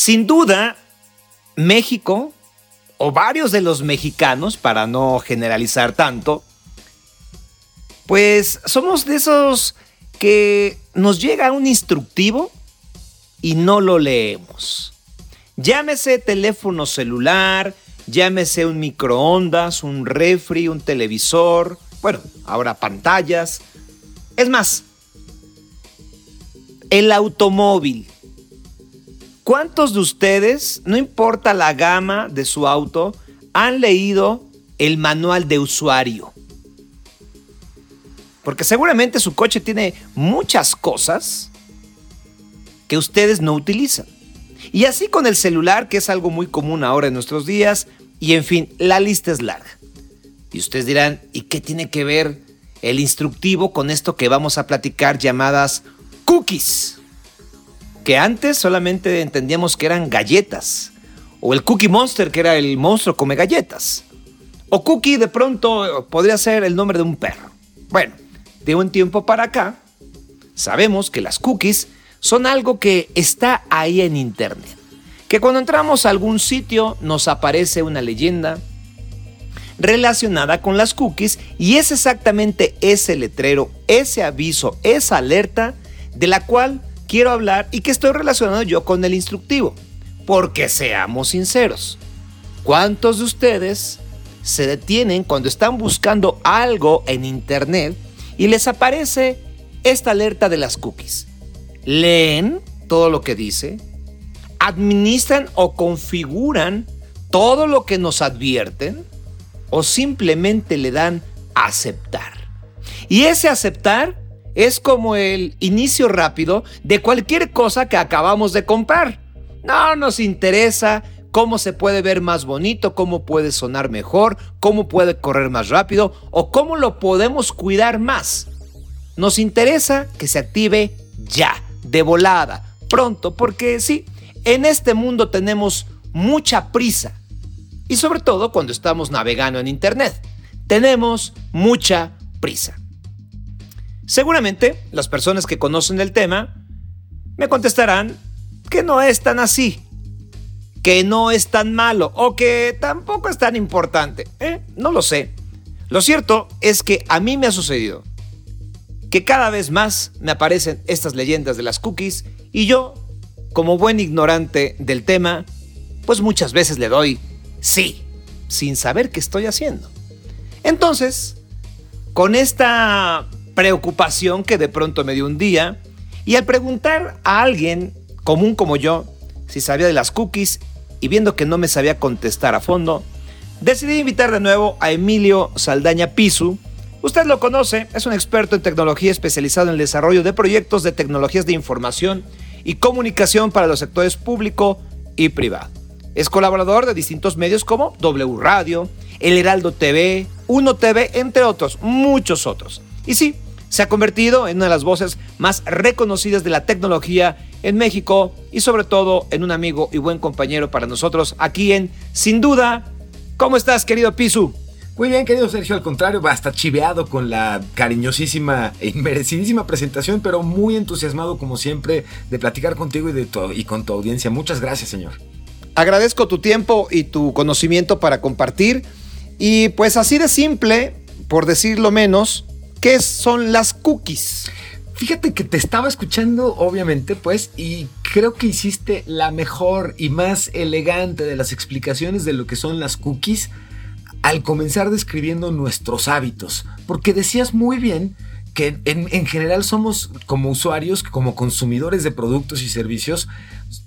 Sin duda, México, o varios de los mexicanos, para no generalizar tanto, pues somos de esos que nos llega un instructivo y no lo leemos. Llámese teléfono celular, llámese un microondas, un refri, un televisor, bueno, ahora pantallas. Es más, el automóvil. ¿Cuántos de ustedes, no importa la gama de su auto, han leído el manual de usuario? Porque seguramente su coche tiene muchas cosas que ustedes no utilizan. Y así con el celular, que es algo muy común ahora en nuestros días, y en fin, la lista es larga. Y ustedes dirán, ¿y qué tiene que ver el instructivo con esto que vamos a platicar llamadas cookies? Que antes solamente entendíamos que eran galletas. O el Cookie Monster, que era el monstruo come galletas. O Cookie de pronto podría ser el nombre de un perro. Bueno, de un tiempo para acá, sabemos que las cookies son algo que está ahí en Internet. Que cuando entramos a algún sitio nos aparece una leyenda relacionada con las cookies y es exactamente ese letrero, ese aviso, esa alerta de la cual quiero hablar y que estoy relacionado yo con el instructivo. Porque seamos sinceros, ¿cuántos de ustedes se detienen cuando están buscando algo en Internet y les aparece esta alerta de las cookies? leen todo lo que dice, administran o configuran todo lo que nos advierten o simplemente le dan aceptar. Y ese aceptar es como el inicio rápido de cualquier cosa que acabamos de comprar. No nos interesa cómo se puede ver más bonito, cómo puede sonar mejor, cómo puede correr más rápido o cómo lo podemos cuidar más. Nos interesa que se active ya de volada, pronto, porque sí, en este mundo tenemos mucha prisa. Y sobre todo cuando estamos navegando en Internet. Tenemos mucha prisa. Seguramente las personas que conocen el tema me contestarán que no es tan así, que no es tan malo o que tampoco es tan importante. ¿eh? No lo sé. Lo cierto es que a mí me ha sucedido que cada vez más me aparecen estas leyendas de las cookies y yo, como buen ignorante del tema, pues muchas veces le doy sí, sin saber qué estoy haciendo. Entonces, con esta preocupación que de pronto me dio un día, y al preguntar a alguien común como yo si sabía de las cookies y viendo que no me sabía contestar a fondo, decidí invitar de nuevo a Emilio Saldaña Pisu, Usted lo conoce, es un experto en tecnología especializado en el desarrollo de proyectos de tecnologías de información y comunicación para los sectores público y privado. Es colaborador de distintos medios como W Radio, El Heraldo TV, Uno TV, entre otros, muchos otros. Y sí, se ha convertido en una de las voces más reconocidas de la tecnología en México y sobre todo en un amigo y buen compañero para nosotros aquí en Sin Duda. ¿Cómo estás, querido Pisu? Muy bien, querido Sergio, al contrario, hasta chiveado con la cariñosísima e inmerecidísima presentación, pero muy entusiasmado como siempre de platicar contigo y, de y con tu audiencia. Muchas gracias, señor. Agradezco tu tiempo y tu conocimiento para compartir. Y pues así de simple, por decirlo menos, ¿qué son las cookies? Fíjate que te estaba escuchando, obviamente, pues, y creo que hiciste la mejor y más elegante de las explicaciones de lo que son las cookies al comenzar describiendo nuestros hábitos, porque decías muy bien que en, general somos como usuarios, como consumidores de productos y servicios,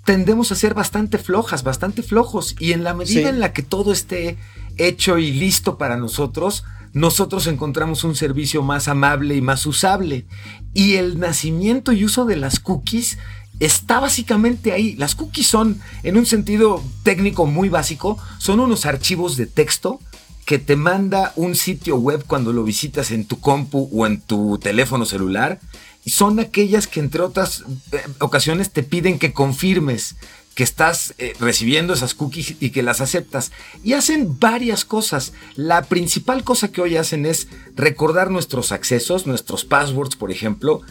tendemos a ser bastante flojas, bastante flojos, y en la medida en la que todo esté hecho y listo para nosotros, nosotros encontramos un servicio más amable y más usable. Y el nacimiento y uso de las cookies está básicamente ahí. Las cookies son, en un sentido técnico muy básico, son unos archivos de texto que te manda un sitio web cuando lo visitas en tu compu o en tu teléfono celular. Y son aquellas que entre otras eh, ocasiones te piden que confirmes que estás eh, recibiendo esas cookies y que las aceptas. Y hacen varias cosas. La principal cosa que hoy hacen es recordar nuestros accesos, nuestros passwords, por ejemplo.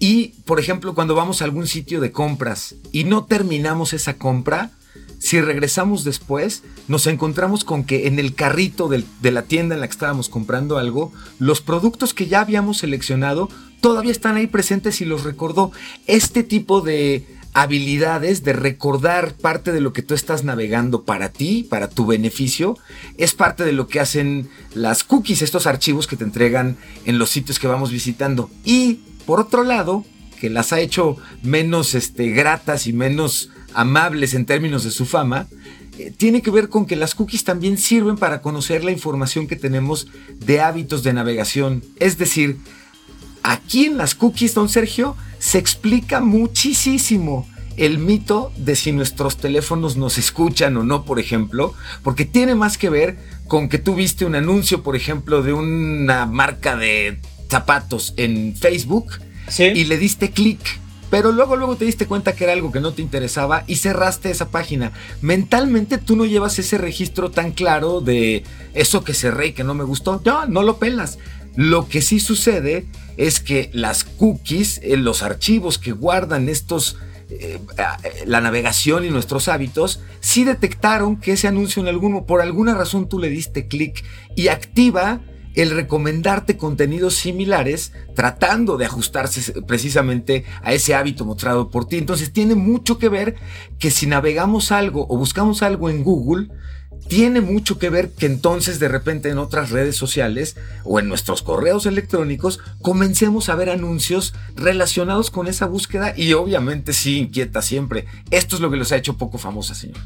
Y, por ejemplo, cuando vamos a algún sitio de compras y no terminamos esa compra, si regresamos después, nos encontramos con que en el carrito de la tienda en la que estábamos comprando algo, los productos que ya habíamos seleccionado todavía están ahí presentes y los recordó. Este tipo de habilidades de recordar parte de lo que tú estás navegando para ti, para tu beneficio, es parte de lo que hacen las cookies, estos archivos que te entregan en los sitios que vamos visitando. Y por otro lado, que las ha hecho menos este, gratas y menos amables en términos de su fama, eh, tiene que ver con que las cookies también sirven para conocer la información que tenemos de hábitos de navegación. Es decir, aquí en las cookies, don Sergio, se explica muchísimo el mito de si nuestros teléfonos nos escuchan o no, por ejemplo, porque tiene más que ver con que tú viste un anuncio, por ejemplo, de una marca de zapatos en Facebook y le diste clic. Pero luego, luego te diste cuenta que era algo que no te interesaba y cerraste esa página. Mentalmente tú no llevas ese registro tan claro de eso que cerré y que no me gustó. No, no lo pelas. Lo que sí sucede es que las cookies, eh, los archivos que guardan estos, eh, eh, la navegación y nuestros hábitos, sí detectaron que ese anuncio en alguno, por alguna razón tú le diste clic y activa el recomendarte contenidos similares tratando de ajustarse precisamente a ese hábito mostrado por ti. Entonces tiene mucho que ver que si navegamos algo o buscamos algo en Google, tiene mucho que ver que entonces de repente en otras redes sociales o en nuestros correos electrónicos comencemos a ver anuncios relacionados con esa búsqueda y obviamente sí inquieta siempre. Esto es lo que los ha hecho poco famosa, señor.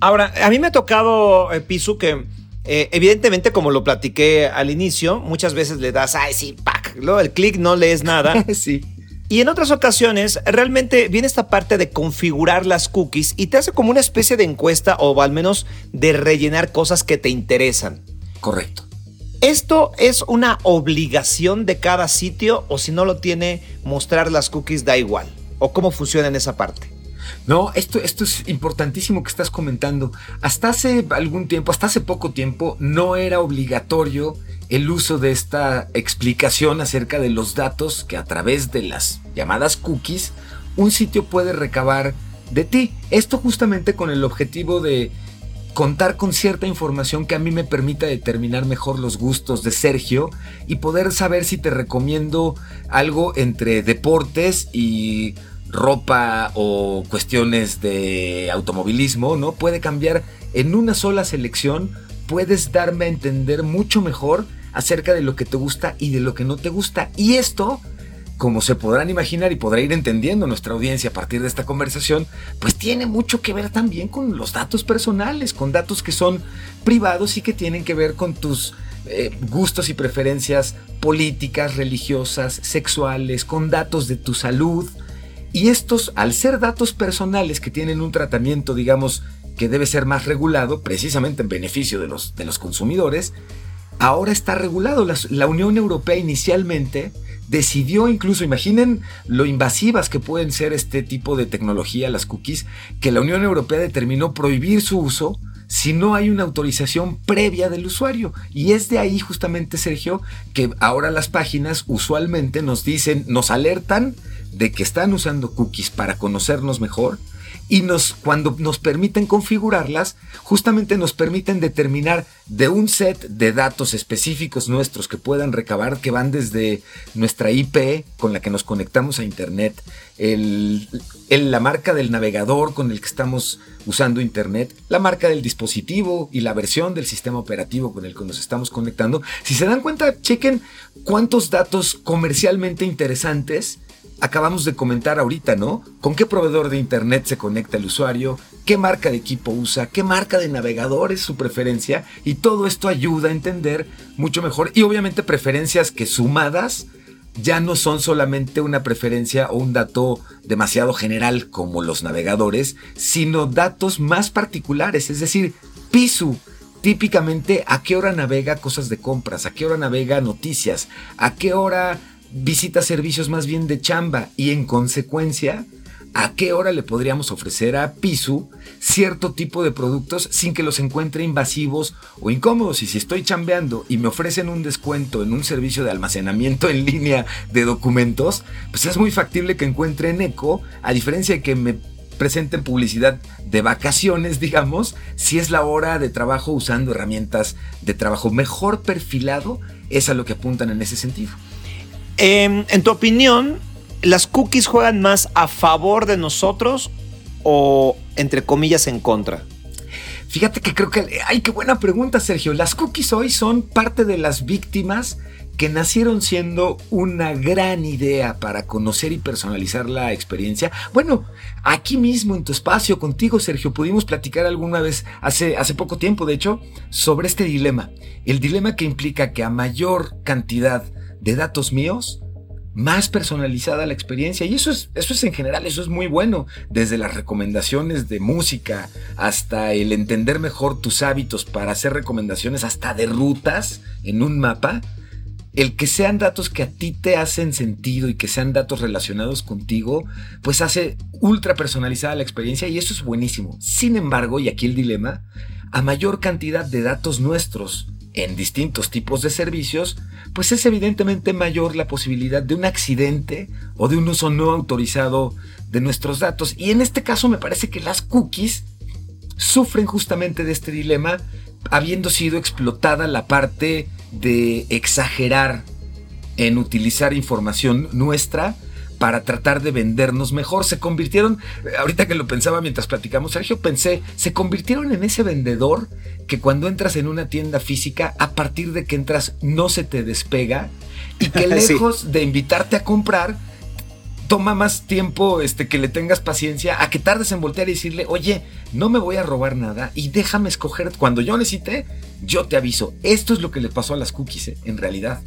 Ahora, a mí me ha tocado, eh, Pisu, que eh, evidentemente como lo platiqué al inicio, muchas veces le das, ay sí, pack, luego el clic no lees nada. sí. Y en otras ocasiones realmente viene esta parte de configurar las cookies y te hace como una especie de encuesta o al menos de rellenar cosas que te interesan. Correcto. ¿Esto es una obligación de cada sitio o si no lo tiene, mostrar las cookies da igual? ¿O cómo funciona en esa parte? No, esto, esto es importantísimo que estás comentando. Hasta hace algún tiempo, hasta hace poco tiempo, no era obligatorio el uso de esta explicación acerca de los datos que a través de las llamadas cookies un sitio puede recabar de ti. Esto justamente con el objetivo de contar con cierta información que a mí me permita determinar mejor los gustos de Sergio y poder saber si te recomiendo algo entre deportes y ropa o cuestiones de automovilismo, ¿no? Puede cambiar en una sola selección, puedes darme a entender mucho mejor acerca de lo que te gusta y de lo que no te gusta. Y esto, como se podrán imaginar y podrá ir entendiendo nuestra audiencia a partir de esta conversación, pues tiene mucho que ver también con los datos personales, con datos que son privados y que tienen que ver con tus eh, gustos y preferencias políticas, religiosas, sexuales, con datos de tu salud. Y estos, al ser datos personales que tienen un tratamiento, digamos, que debe ser más regulado, precisamente en beneficio de los, de los consumidores, ahora está regulado. La, Unión Europea inicialmente decidió incluso, imaginen lo invasivas que pueden ser este tipo de tecnología, las cookies, que la Unión Europea determinó prohibir su uso si no hay una autorización previa del usuario. Y es de ahí justamente, Sergio, que ahora las páginas usualmente nos dicen, nos alertan de que están usando cookies para conocernos mejor y nos, cuando nos permiten configurarlas, justamente nos permiten determinar de un set de datos específicos nuestros que puedan recabar, que van desde nuestra IP con la que nos conectamos a Internet, el, la marca del navegador con el que estamos usando Internet, la marca del dispositivo y la versión del sistema operativo con el que nos estamos conectando. Si se dan cuenta, chequen cuántos datos comercialmente interesantes acabamos de comentar ahorita, ¿no? ¿Con qué proveedor de Internet se conecta el usuario? ¿Qué marca de equipo usa? ¿Qué marca de navegador es su preferencia? Y todo esto ayuda a entender mucho mejor y obviamente preferencias que sumadas ya no son solamente una preferencia o un dato demasiado general como los navegadores, sino datos más particulares, es decir, Pisu típicamente a qué hora navega cosas de compras, a qué hora navega noticias, a qué hora visita servicios más bien de chamba y en consecuencia a qué hora le podríamos ofrecer a Pisu cierto tipo de productos sin que los encuentre invasivos o incómodos. Y si estoy chambeando y me ofrecen un descuento en un servicio de almacenamiento en línea de documentos, pues es muy factible que encuentre en Eco, a diferencia de que me presenten publicidad de vacaciones, digamos, si es la hora de trabajo usando herramientas de trabajo mejor perfilado, es a lo que apuntan en ese sentido. Em, en tu opinión, ¿las cookies juegan más a favor de nosotros o, entre comillas, en contra? Fíjate que creo que... ¡Ay, qué buena pregunta, Sergio! Las cookies hoy son parte de las víctimas que nacieron siendo una gran idea para conocer y personalizar la experiencia. Bueno, aquí mismo en tu espacio contigo, Sergio, pudimos platicar alguna vez, hace, hace poco tiempo, de hecho, sobre este dilema. El dilema que implica que a mayor cantidad de datos míos, más personalizada la experiencia. Y eso es, eso es en general, eso es muy bueno. Desde las recomendaciones de música hasta el entender mejor tus hábitos para hacer recomendaciones hasta de rutas en un mapa. El que sean datos que a ti te hacen sentido y que sean datos relacionados contigo, pues hace ultra personalizada la experiencia y eso es buenísimo. Sin embargo, y aquí el dilema, a mayor cantidad de datos nuestros en distintos tipos de servicios, pues es evidentemente mayor la posibilidad de un accidente o de un uso no autorizado de nuestros datos. Y en este caso me parece que las cookies sufren justamente de este dilema, habiendo sido explotada la parte de exagerar en utilizar información nuestra para tratar de vendernos mejor. Se convirtieron, ahorita que lo pensaba mientras platicamos, Sergio, pensé, se convirtieron en ese vendedor que cuando entras en una tienda física, a partir de que entras no se te despega y que lejos de invitarte a comprar, toma más tiempo este, que le tengas paciencia a que tardes en voltear y decirle, oye, no me voy a robar nada y déjame escoger. Cuando yo necesite, yo te aviso. Esto es lo que le pasó a las cookies, eh, en realidad.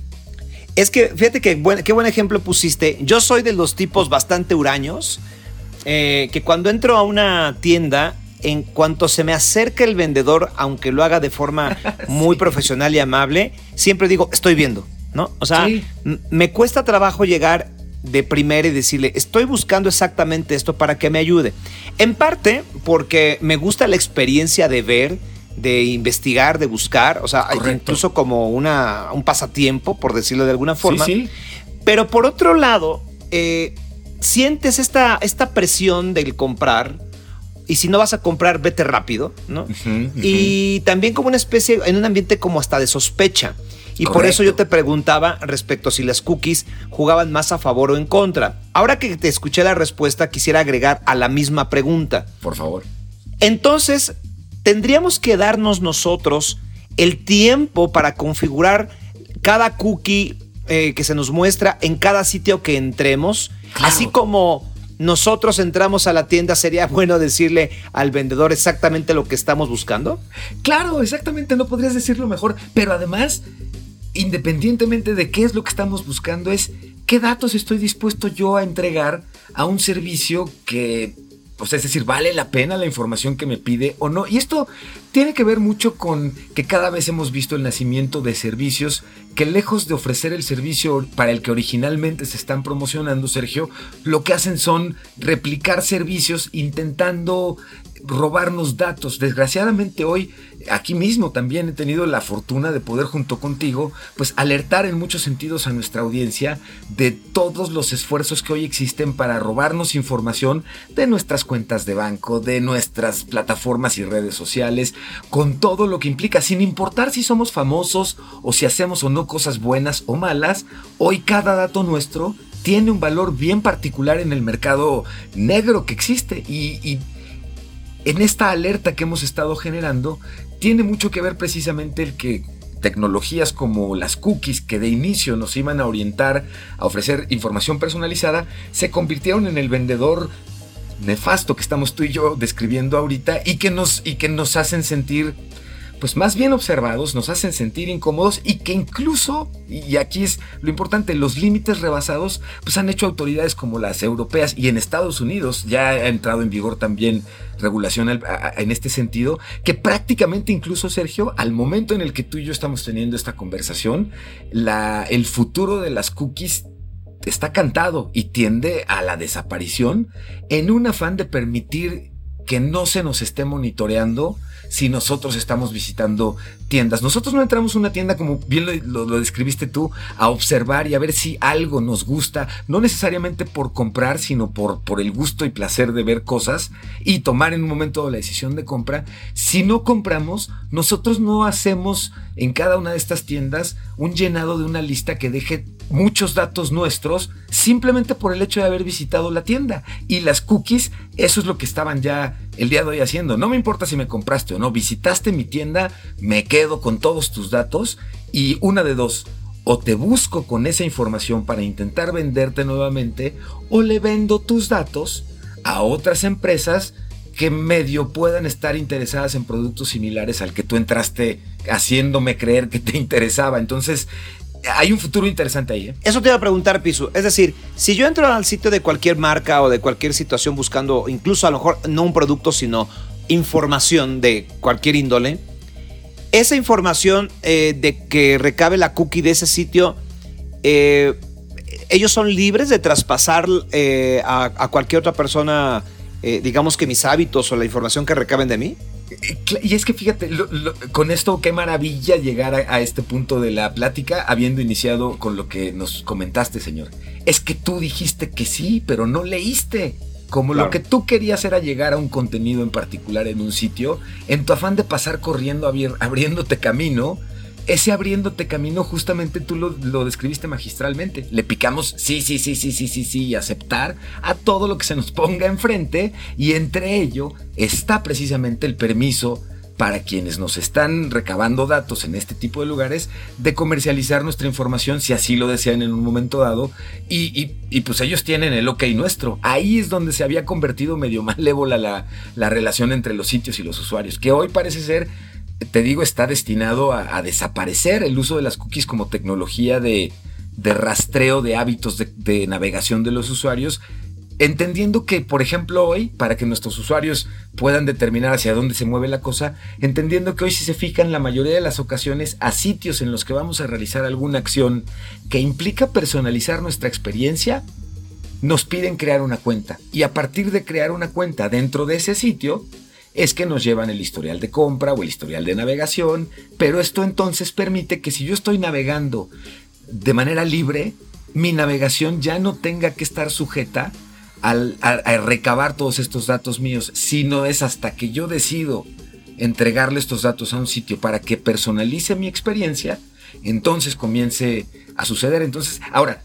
Es que, fíjate que qué buen ejemplo pusiste. Yo soy de los tipos bastante huraños, eh, que cuando entro a una tienda, en cuanto se me acerca el vendedor, aunque lo haga de forma muy profesional y amable, siempre digo, estoy viendo, ¿no? O sea, me cuesta trabajo llegar de primera y decirle, estoy buscando exactamente esto para que me ayude. En parte porque me gusta la experiencia de ver, de investigar, de buscar, o sea, incluso como una, un pasatiempo, por decirlo de alguna forma. Sí, Pero por otro lado, eh, sientes esta, esta presión del comprar. Y si no vas a comprar, vete rápido, ¿no? Y también como una especie, en un ambiente como hasta de sospecha. Y por eso yo te preguntaba respecto a si las cookies jugaban más a favor o en contra. Ahora que te escuché la respuesta, quisiera agregar a la misma pregunta. Por favor. Entonces, tendríamos que darnos nosotros el tiempo para configurar cada cookie eh, que se nos muestra en cada sitio que entremos, así como nosotros entramos a la tienda, ¿sería bueno decirle al vendedor exactamente lo que estamos buscando? Claro, exactamente, no podrías decirlo mejor, pero además, independientemente de qué es lo que estamos buscando, es qué datos estoy dispuesto yo a entregar a un servicio que o sea, es decir, ¿vale la pena la información que me pide o no? Y esto tiene que ver mucho con que cada vez hemos visto el nacimiento de servicios que lejos de ofrecer el servicio para el que originalmente se están promocionando, Sergio, lo que hacen son replicar servicios intentando robarnos datos. Desgraciadamente hoy, aquí mismo también he tenido la fortuna de poder junto contigo, pues alertar en muchos sentidos a nuestra audiencia de todos los esfuerzos que hoy existen para robarnos información de nuestras cuentas de banco, de nuestras plataformas y redes sociales, con todo lo que implica, sin importar si somos famosos o si hacemos o no cosas buenas o malas, hoy cada dato nuestro tiene un valor bien particular en el mercado negro que existe y, y en esta alerta que hemos estado generando tiene mucho que ver precisamente el que tecnologías como las cookies que de inicio nos iban a orientar a ofrecer información personalizada se convirtieron en el vendedor nefasto que estamos tú y yo describiendo ahorita y que nos, y que nos hacen sentir pues más bien observados, nos hacen sentir incómodos y que incluso, y aquí es lo importante, los límites rebasados, pues han hecho autoridades como las europeas y en Estados Unidos ya ha entrado en vigor también regulación en este sentido, que prácticamente incluso, Sergio, al momento en el que tú y yo estamos teniendo esta conversación, la, el futuro de las cookies está cantado y tiende a la desaparición en un afán de permitir que no se nos esté monitoreando si nosotros estamos visitando tiendas. Nosotros no entramos a una tienda, como bien lo, describiste tú, a observar y a ver si algo nos gusta, no necesariamente por comprar, sino por, por el gusto y placer de ver cosas y tomar en un momento la decisión de compra. Si no compramos, nosotros no hacemos en cada una de estas tiendas un llenado de una lista que deje muchos datos nuestros simplemente por el hecho de haber visitado la tienda. Y las cookies, eso es lo que estaban ya el día de hoy haciendo. No me importa si me compraste o no, visitaste mi tienda, me quedo con todos tus datos y una de dos. O te busco con esa información para intentar venderte nuevamente o le vendo tus datos a otras empresas que medio puedan estar interesadas en productos similares al que tú entraste haciéndome creer que te interesaba. Entonces, hay un futuro interesante ahí. ¿eh? Eso te iba a preguntar, Piso. Es decir, si yo entro al sitio de cualquier marca o de cualquier situación buscando, incluso a lo mejor no un producto, sino información de cualquier índole, esa información eh, de que recabe la cookie de ese sitio, eh, ellos son libres de traspasar a, cualquier otra persona, digamos que mis hábitos o la información que recaben de mí. Y es que fíjate, con esto qué maravilla llegar a, este punto de la plática habiendo iniciado con lo que nos comentaste, señor. Es que tú dijiste que sí, pero no leíste. Como lo que tú querías era llegar a un contenido en particular en un sitio, en tu afán de pasar corriendo, abriéndote camino, ese abriéndote camino, justamente tú lo, describiste magistralmente. Le picamos sí, sí, sí, sí, sí, sí, sí, y aceptar a todo lo que se nos ponga enfrente, y entre ello está precisamente el permiso para quienes nos están recabando datos en este tipo de lugares de comercializar nuestra información si así lo desean en un momento dado y, pues ellos tienen el ok nuestro. Ahí es donde se había convertido medio malévola la, la relación entre los sitios y los usuarios, que hoy parece ser te digo, está destinado a, desaparecer el uso de las cookies como tecnología de, rastreo de hábitos de, navegación de los usuarios, entendiendo que, por ejemplo, hoy, para que nuestros usuarios puedan determinar hacia dónde se mueve la cosa, entendiendo que hoy si se fijan la mayoría de las ocasiones a sitios en los que vamos a realizar alguna acción que implica personalizar nuestra experiencia, nos piden crear una cuenta. Y a partir de crear una cuenta dentro de ese sitio, es que nos llevan el historial de compra o el historial de navegación, pero esto entonces permite que si yo estoy navegando de manera libre, mi navegación ya no tenga que estar sujeta al, a, recabar todos estos datos míos, sino es hasta que yo decido entregarle estos datos a un sitio para que personalice mi experiencia, entonces comience a suceder. Entonces, ahora,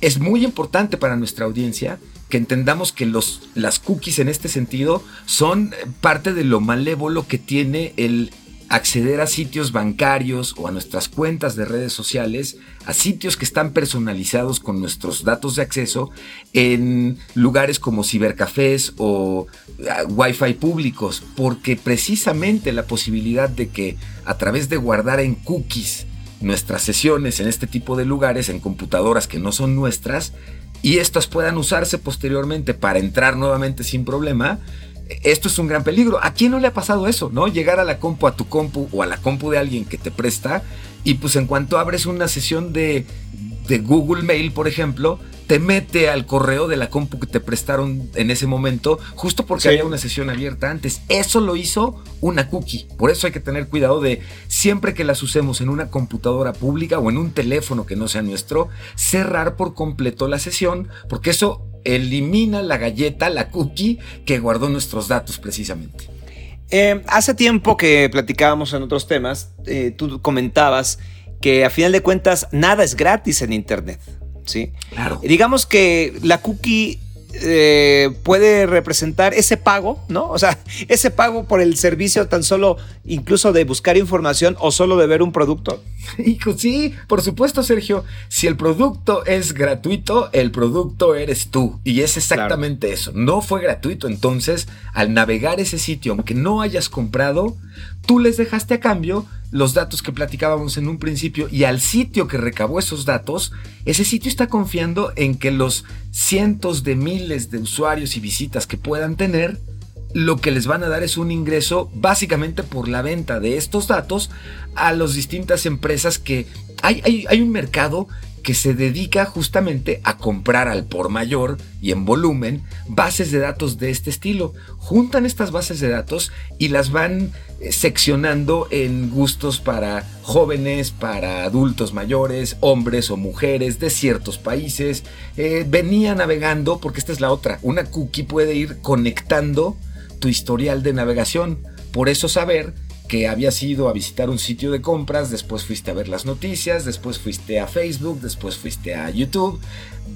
es muy importante para nuestra audiencia que entendamos que los, las cookies en este sentido son parte de lo malévolo que tiene el acceder a sitios bancarios o a nuestras cuentas de redes sociales, a sitios que están personalizados con nuestros datos de acceso en lugares como cibercafés o ah, wifi públicos, porque precisamente la posibilidad de que a través de guardar en cookies nuestras sesiones en este tipo de lugares, en computadoras que no son nuestras, y estas puedan usarse posteriormente para entrar nuevamente sin problema, esto es un gran peligro. ¿A quién no le ha pasado eso, no? Llegar a la compu, a tu compu o a la compu de alguien que te presta y pues en cuanto abres una sesión de, de Google Mail, por ejemplo, te mete al correo de la compu que te prestaron en ese momento, justo porque había una sesión abierta antes. Eso lo hizo una cookie. Por eso hay que tener cuidado de siempre que las usemos en una computadora pública o en un teléfono que no sea nuestro, cerrar por completo la sesión, porque eso elimina la galleta, la cookie que guardó nuestros datos precisamente. Eh, hace tiempo que platicábamos en otros temas, eh, tú comentabas que a final de cuentas nada es gratis en Internet. ¿Sí? Claro. Digamos que la cookie eh, puede representar ese pago, ¿no? O sea, ese pago por el servicio tan solo incluso de buscar información o solo de ver un producto. Hijo, sí, por supuesto, Sergio. Si el producto es gratuito, el producto eres tú. Y es exactamente eso. No fue gratuito. Entonces, al navegar ese sitio, aunque no hayas comprado, tú les dejaste a cambio los datos que platicábamos en un principio y al sitio que recabó esos datos, ese sitio está confiando en que los cientos de miles de usuarios y visitas que puedan tener, lo que les van a dar es un ingreso básicamente por la venta de estos datos a las distintas empresas que hay, hay, hay un mercado que se dedica justamente a comprar al por mayor y en volumen bases de datos de este estilo. Juntan estas bases de datos y las van eh, seccionando en gustos para jóvenes, para adultos mayores, hombres o mujeres de ciertos países. Eh, venía navegando, porque esta es la otra, una cookie puede ir conectando tu historial de navegación. Por eso saber que habías ido a visitar un sitio de compras, después fuiste a ver las noticias, después fuiste a Facebook, después fuiste a YouTube,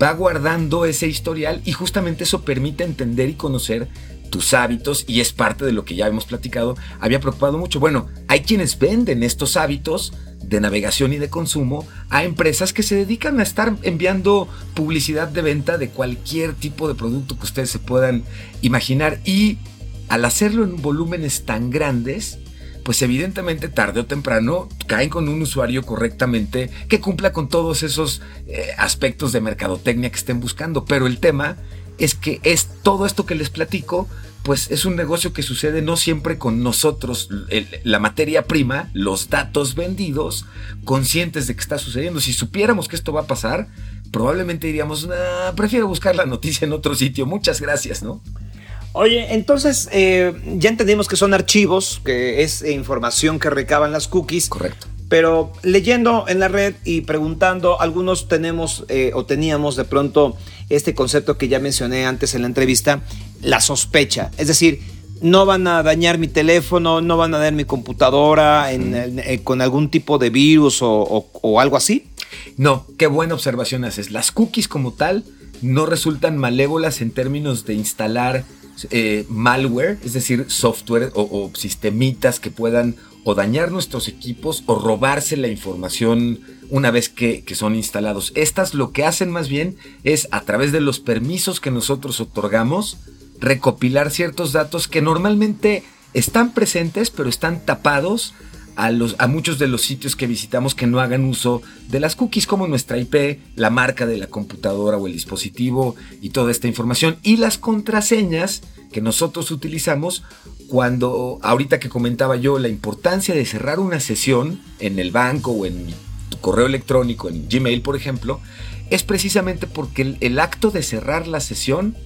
va guardando ese historial y justamente eso permite entender y conocer tus hábitos y es parte de lo que ya hemos platicado, había preocupado mucho. Bueno, hay quienes venden estos hábitos de navegación y de consumo a empresas que se dedican a estar enviando publicidad de venta de cualquier tipo de producto que ustedes se puedan imaginar y al hacerlo en volúmenes tan grandes, pues evidentemente tarde o temprano caen con un usuario correctamente que cumpla con todos esos eh, aspectos de mercadotecnia que estén buscando. Pero el tema es que es todo esto que les platico, pues es un negocio que sucede no siempre con nosotros, la materia prima, los datos vendidos, conscientes de que está sucediendo. Si supiéramos que esto va a pasar, probablemente diríamos, prefiero buscar la noticia en otro sitio. Muchas gracias, ¿no? Oye, entonces eh, ya entendimos que son archivos, que es información que recaban las cookies. Correcto. Pero leyendo en la red y preguntando, algunos tenemos eh, o teníamos de pronto este concepto que ya mencioné antes en la entrevista, la sospecha. Es decir, no van a dañar mi teléfono, no van a dañar mi computadora eh, con algún tipo de virus o algo así. No, qué buena observación haces. Las cookies como tal no resultan malévolas en términos de instalar eh, malware, es decir, software o, sistemitas que puedan o dañar nuestros equipos o robarse la información una vez que, que, son instalados. Estas lo que hacen más bien es a través de los permisos que nosotros otorgamos, recopilar ciertos datos que normalmente están presentes pero están tapados a, muchos de los sitios que visitamos que no hagan uso de las cookies como nuestra IP, la marca de la computadora o el dispositivo y toda esta información y las contraseñas que nosotros utilizamos cuando ahorita que comentaba yo la importancia de cerrar una sesión en el banco o en tu correo electrónico, en Gmail por ejemplo, es precisamente porque el acto de cerrar la sesión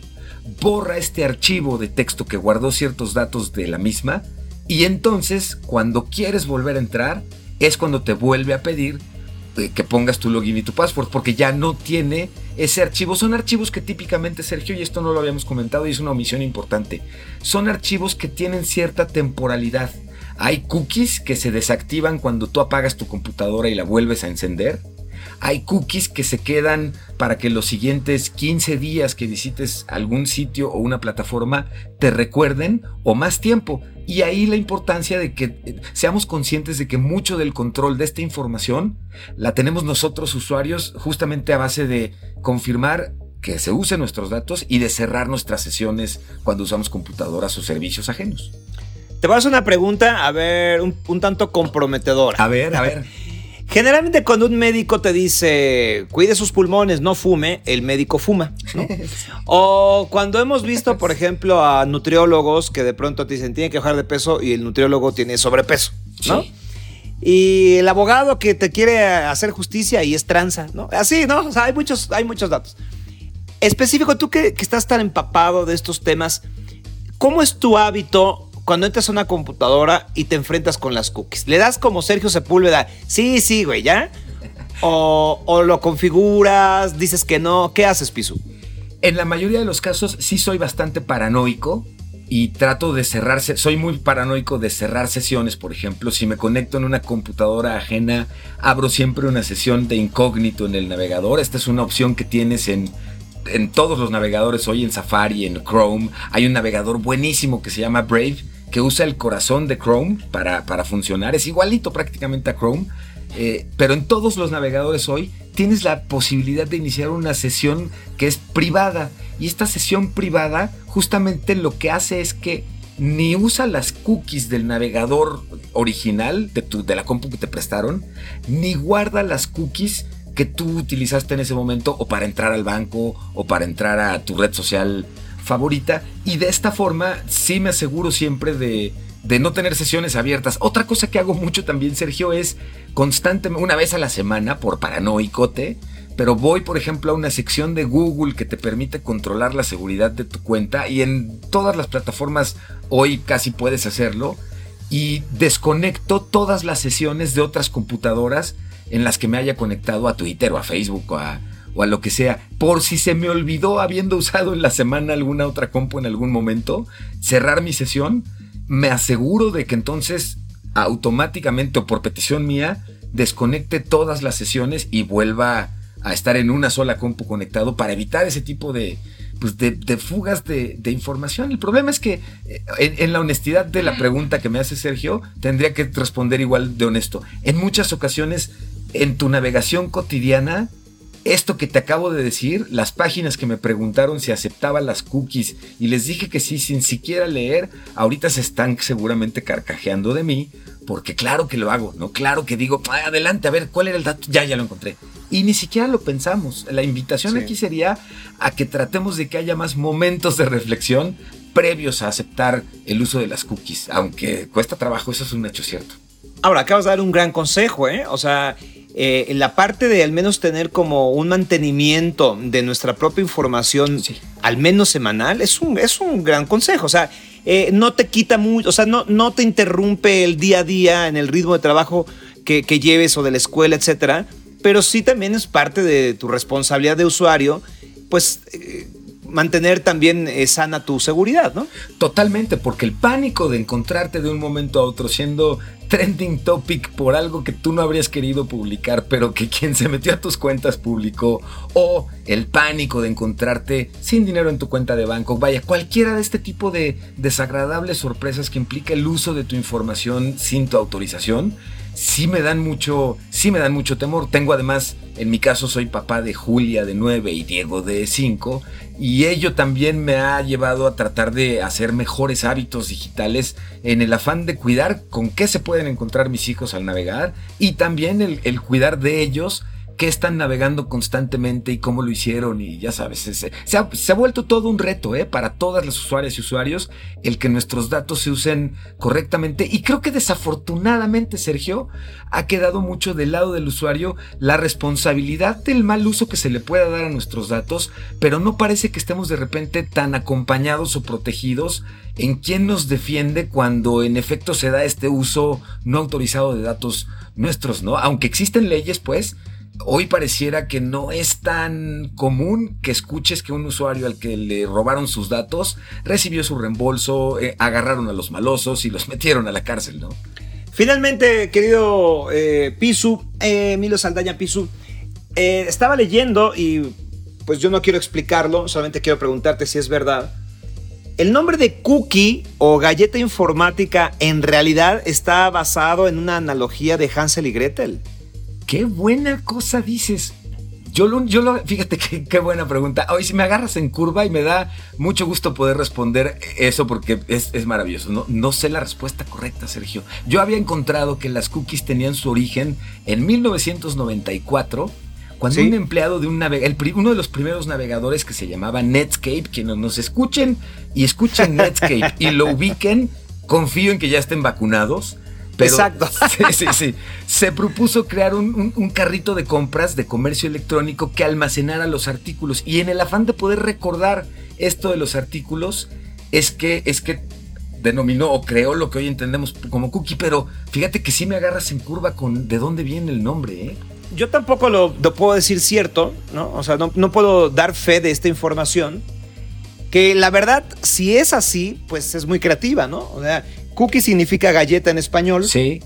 borra este archivo de texto que guardó ciertos datos de la misma y entonces, cuando quieres volver a entrar, es cuando te vuelve a pedir eh, que pongas tu login y tu password, porque ya no tiene ese archivo. Son archivos que típicamente, Sergio, y esto no lo habíamos comentado y es una omisión importante, son archivos que tienen cierta temporalidad. Hay cookies que se desactivan cuando tú apagas tu computadora y la vuelves a encender. Hay cookies que se quedan para que los siguientes 15 días que visites algún sitio o una plataforma te recuerden o más tiempo. Y ahí la importancia de que eh, seamos conscientes de que mucho del control de esta información la tenemos nosotros usuarios justamente a base de confirmar que se usen nuestros datos y de cerrar nuestras sesiones cuando usamos computadoras o servicios ajenos. Te voy a hacer una pregunta, a ver, un, un tanto comprometedora. A ver, a ver. Generalmente cuando un médico te dice, cuide sus pulmones, no fume, el médico fuma. o cuando hemos visto, por ejemplo, a nutriólogos que de pronto te dicen, tiene que bajar de peso y el nutriólogo tiene sobrepeso. ¿no? Y el abogado que te quiere hacer justicia y es tranza, ¿no? Así, ¿no? O sea, hay muchos, hay muchos datos. Específico, tú que, que estás tan empapado de estos temas, ¿cómo es tu hábito cuando entras a una computadora y te enfrentas con las cookies? ¿Le das como Sergio Sepúlveda? Sí, sí, güey, ¿ya? O, lo configuras, dices que no. ¿Qué haces, Pisu? En la mayoría de los casos sí soy bastante paranoico y trato de cerrar, soy muy paranoico de cerrar sesiones, por ejemplo, si me conecto en una computadora ajena, abro siempre una sesión de incógnito en el navegador, esta es una opción que tienes en en todos los navegadores hoy en Safari, en Chrome, hay un navegador buenísimo que se llama Brave que usa el corazón de Chrome para, para funcionar. Es igualito prácticamente a Chrome. Eh, pero en todos los navegadores hoy tienes la posibilidad de iniciar una sesión que es privada. Y esta sesión privada justamente lo que hace es que ni usa las cookies del navegador original de, tu, de la compu que te prestaron, ni guarda las cookies que tú utilizaste en ese momento o para entrar al banco o para entrar a tu red social favorita y de esta forma sí me aseguro siempre de, de no tener sesiones abiertas. Otra cosa que hago mucho también, Sergio, es constantemente, una vez a la semana, por paranoicote, pero voy, por ejemplo, a una sección de Google que te permite controlar la seguridad de tu cuenta y en todas las plataformas hoy casi puedes hacerlo y desconecto todas las sesiones de otras computadoras en las que me haya conectado a Twitter o a Facebook o a, o a lo que sea, por si se me olvidó habiendo usado en la semana alguna otra compu en algún momento, cerrar mi sesión, me aseguro de que entonces automáticamente o por petición mía desconecte todas las sesiones y vuelva a estar en una sola compu conectado para evitar ese tipo de, pues de, fugas de, información. El problema es que eh, en, la honestidad de la pregunta que me hace Sergio, tendría que responder igual de honesto. En muchas ocasiones, en tu navegación cotidiana, esto que te acabo de decir, las páginas que me preguntaron si aceptaba las cookies y les dije que sí sin siquiera leer, ahorita se están seguramente carcajeando de mí, porque claro que lo hago, ¿no? Claro que digo, adelante, a ver, ¿cuál era el dato? Ya, ya lo encontré. Y ni siquiera lo pensamos. La invitación aquí sería a que tratemos de que haya más momentos de reflexión previos a aceptar el uso de las cookies, aunque cuesta trabajo, eso es un hecho cierto. Ahora, acabas de dar un gran consejo, ¿eh? O sea, eh, la parte de al menos tener como un mantenimiento de nuestra propia información, al menos semanal, es un, es un gran consejo. O sea, eh, no te quita mucho, o sea, no, no te interrumpe el día a día en el ritmo de trabajo que, lleves o de la escuela, etcétera, pero sí también es parte de tu responsabilidad de usuario, pues eh, mantener también eh, sana tu seguridad, ¿no? Totalmente, porque el pánico de encontrarte de un momento a otro siendo trending topic por algo que tú no habrías querido publicar, pero que quien se metió a tus cuentas publicó, o el pánico de encontrarte sin dinero en tu cuenta de banco, vaya, cualquiera de este tipo de desagradables sorpresas que implica el uso de tu información sin tu autorización, sí me dan mucho, sí me dan mucho temor. Tengo además, en mi caso soy papá de Julia de 9 y Diego de 5 y ello también me ha llevado a tratar de hacer mejores hábitos digitales en el afán de cuidar con qué se pueden encontrar mis hijos al navegar y también el, el cuidar de ellos qué están navegando constantemente y cómo lo hicieron y ya sabes, se, ha, vuelto todo un reto ¿eh? para todas las usuarias y usuarios el que nuestros datos se usen correctamente y creo que desafortunadamente Sergio ha quedado mucho del lado del usuario la responsabilidad del mal uso que se le pueda dar a nuestros datos, pero no parece que estemos de repente tan acompañados o protegidos en quién nos defiende cuando en efecto se da este uso no autorizado de datos nuestros, ¿no? Aunque existen leyes, pues, hoy pareciera que no es tan común que escuches que un usuario al que le robaron sus datos recibió su reembolso, eh, agarraron a los malosos y los metieron a la cárcel, ¿no? Finalmente, querido eh, Pisu, eh, Milo Saldaña Pisu, estaba leyendo y pues yo no quiero explicarlo, solamente quiero preguntarte si es verdad. El nombre de cookie o galleta informática en realidad está basado en una analogía de Hansel y Gretel. Qué buena cosa dices. Yo lo, yo lo, fíjate qué, buena pregunta. Hoy si me agarras en curva y me da mucho gusto poder responder eso porque es, maravilloso. No, no sé la respuesta correcta, Sergio. Yo había encontrado que las cookies tenían su origen en 1994 cuando un empleado de un navegador, uno de los primeros navegadores que se llamaba Netscape, que nos escuchen y escuchen Netscape y lo ubiquen, confío en que ya estén vacunados Exacto. Sí, sí, sí. Se propuso crear un, carrito de compras de comercio electrónico que almacenara los artículos. Y en el afán de poder recordar esto de los artículos, es que, es que denominó o creó lo que hoy entendemos como cookie. Pero fíjate que sí me agarras en curva con de dónde viene el nombre, ¿eh? Yo tampoco lo, puedo decir cierto, ¿no? O sea, no, no puedo dar fe de esta información. Que la verdad, si es así, pues es muy creativa, ¿no? O sea, Cookie significa galleta en español. Sí.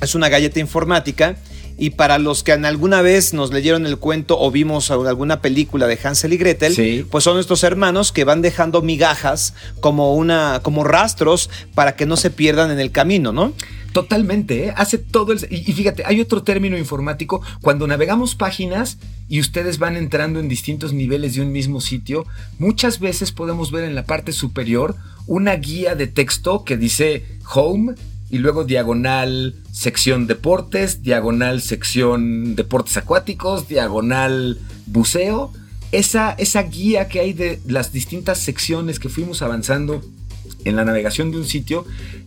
Es una galleta informática. Y para los que en alguna vez nos leyeron el cuento o vimos alguna película de Hansel y Gretel, pues son estos hermanos que van dejando migajas como una, como rastros para que no se pierdan en el camino, ¿no? Totalmente, ¿eh? hace todo el... Y, fíjate, hay otro término informático, cuando navegamos páginas y ustedes van entrando en distintos niveles de un mismo sitio, muchas veces podemos ver en la parte superior una guía de texto que dice Home y luego diagonal sección deportes, diagonal sección deportes acuáticos, diagonal buceo. Esa, esa guía que hay de las distintas secciones que fuimos avanzando en la navegación de un sitio,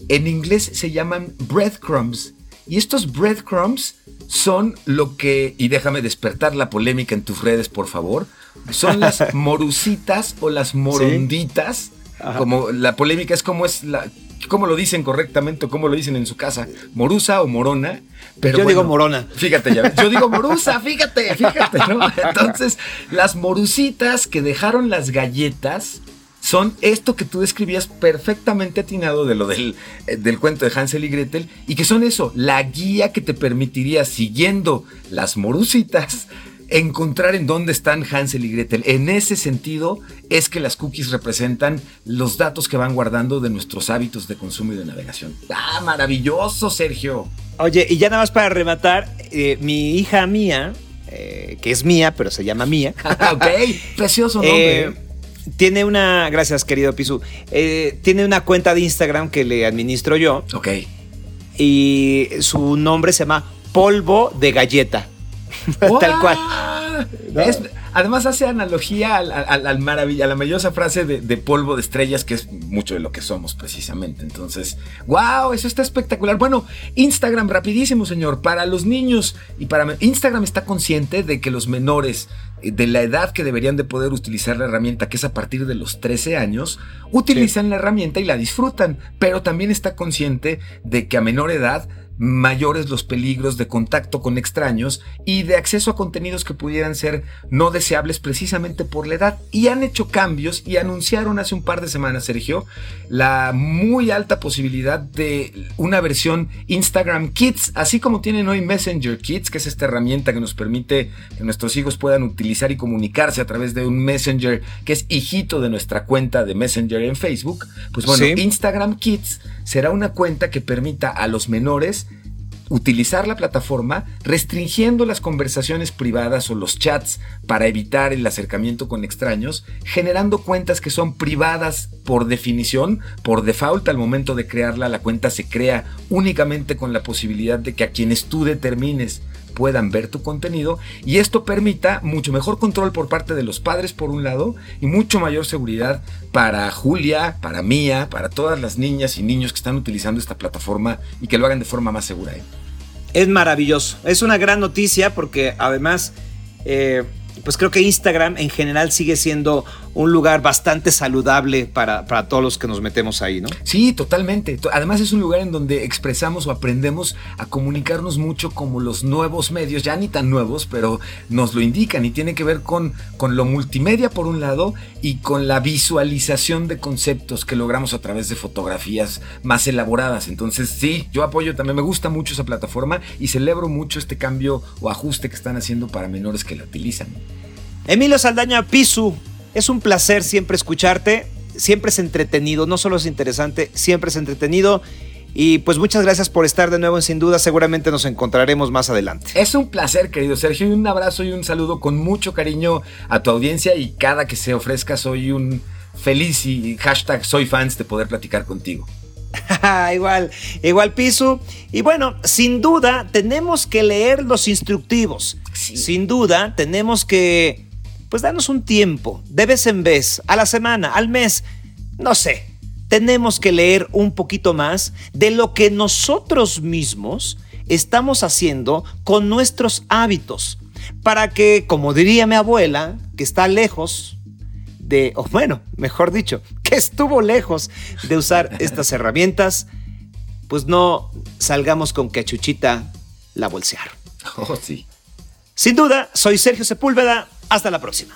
en inglés se llaman breadcrumbs Y estos breadcrumbs son lo que, y déjame despertar la polémica en tus redes, por favor, son las morusitas o las moronditas. Como la polémica es como es la, cómo lo dicen correctamente o cómo lo dicen en su casa, morusa o morona. Pero yo digo morona. Fíjate, ya Yo digo morusa, fíjate, fíjate, ¿no? Entonces, las morusitas que dejaron las galletas son esto que tú describías perfectamente atinado de lo del, eh, del, cuento de Hansel y Gretel y que son eso, la guía que te permitiría, siguiendo las morusitas, encontrar en dónde están Hansel y Gretel. En ese sentido es que las cookies representan los datos que van guardando de nuestros hábitos de consumo y de navegación. ¡Ah, maravilloso, Sergio! Oye, y ya nada más para rematar, eh, mi hija mía, eh, que es mía, pero se llama mía. ok, precioso nombre. Eh, tiene una, gracias querido Pisu, tiene una cuenta de Instagram que le administro yo. Ok. Y su nombre se llama Polvo de Galleta. Tal cual. Además hace analogía al, al, maravilla, a la maravillosa frase de, polvo de estrellas, que es mucho de lo que somos precisamente. Entonces, wow, eso está espectacular. Bueno, Instagram, rapidísimo, señor. Para los niños y para Instagram está consciente de que los menores eh, de la edad que deberían de poder utilizar la herramienta, que es a partir de los 13 años, utilizan la herramienta y la disfrutan, pero también está consciente de que a menor edad mayores los peligros de contacto con extraños y de acceso a contenidos que pudieran ser no deseables precisamente por la edad. Y han hecho cambios y anunciaron hace un par de semanas, Sergio, la muy alta posibilidad de una versión Instagram Kids, así como tienen hoy Messenger Kids, que es esta herramienta que nos permite que nuestros hijos puedan utilizar y comunicarse a través de un Messenger que es hijito de nuestra cuenta de Messenger en Facebook. Pues bueno, Instagram Kids será una cuenta que permita a los menores utilizar la plataforma restringiendo las conversaciones privadas o los chats para evitar el acercamiento con extraños, generando cuentas que son privadas por definición, por default al momento de crearla la cuenta se crea únicamente con la posibilidad de que a quienes tú determines puedan ver tu contenido y esto permita mucho mejor control por parte de los padres por un lado y mucho mayor seguridad para Julia, para Mía, para todas las niñas y niños que están utilizando esta plataforma y que lo hagan de forma más segura. ¿eh? Es maravilloso, es una gran noticia porque además eh, pues creo que Instagram en general sigue siendo un lugar bastante saludable para, para, todos los que nos metemos ahí, ¿no? Sí, totalmente. Además es un lugar en donde expresamos o aprendemos a comunicarnos mucho como los nuevos medios, ya ni tan nuevos, pero nos lo indican y tiene que ver con, con lo multimedia por un lado y con la visualización de conceptos que logramos a través de fotografías más elaboradas. Entonces sí, yo apoyo también, me gusta mucho esa plataforma y celebro mucho este cambio o ajuste que están haciendo para menores que la utilizan. Emilio Saldaña Pisu, es un placer siempre escucharte. Siempre es entretenido, no solo es interesante, siempre es entretenido. Y pues muchas gracias por estar de nuevo en Sin Duda. Seguramente nos encontraremos más adelante. Es un placer, querido Sergio. Y un abrazo y un saludo con mucho cariño a tu audiencia. Y cada que se ofrezca, soy un feliz y hashtag soy fans de poder platicar contigo. igual, igual Pisu. Y bueno, sin duda tenemos que leer los instructivos. Sin duda tenemos que pues danos un tiempo, de vez en vez, a la semana, al mes, no sé. Tenemos que leer un poquito más de lo que nosotros mismos estamos haciendo con nuestros hábitos, para que, como diría mi abuela, que está lejos de, o bueno, mejor dicho, que estuvo lejos de usar estas herramientas, pues no salgamos con que a Chuchita la bolsearon. Oh, sí. Sin duda, soy Sergio Sepúlveda hasta la próxima.